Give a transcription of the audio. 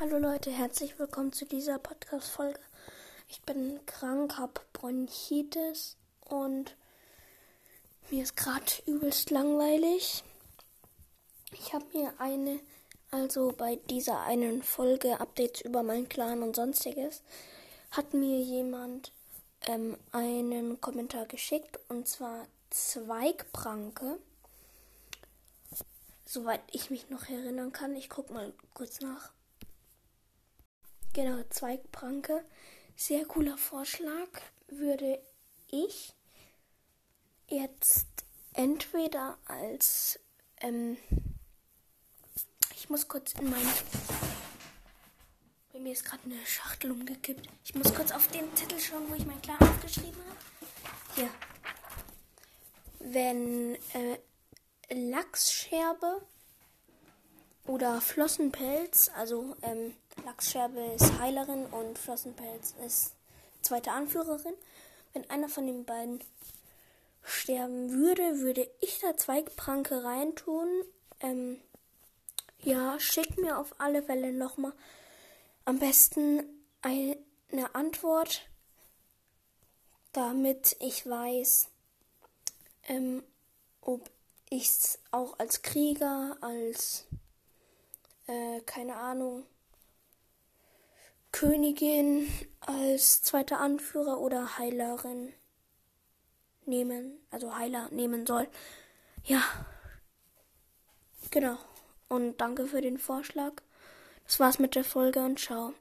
Hallo Leute, herzlich willkommen zu dieser Podcast-Folge. Ich bin krank, habe Bronchitis und mir ist gerade übelst langweilig. Ich habe mir eine, also bei dieser einen Folge Updates über meinen Clan und sonstiges, hat mir jemand ähm, einen Kommentar geschickt und zwar Zweigpranke. Soweit ich mich noch erinnern kann. Ich gucke mal kurz nach. Genau, Zweigpranke. Sehr cooler Vorschlag. Würde ich jetzt entweder als. Ähm, ich muss kurz in meine. Bei mir ist gerade eine Schachtel umgekippt. Ich muss kurz auf den Zettel schauen, wo ich mein Klar aufgeschrieben habe. Hier. Wenn äh, Lachsscherbe oder Flossenpelz, also ähm, Lachsscherbe ist Heilerin und Flossenpelz ist zweite Anführerin. Wenn einer von den beiden sterben würde, würde ich da Zweigpranke reintun. Ähm, ja, schickt mir auf alle Fälle nochmal am besten eine Antwort, damit ich weiß, ähm, ob ich es auch als Krieger, als, äh, keine Ahnung, Königin als zweiter Anführer oder Heilerin nehmen, also Heiler nehmen soll. Ja. Genau. Und danke für den Vorschlag. Das war's mit der Folge und ciao.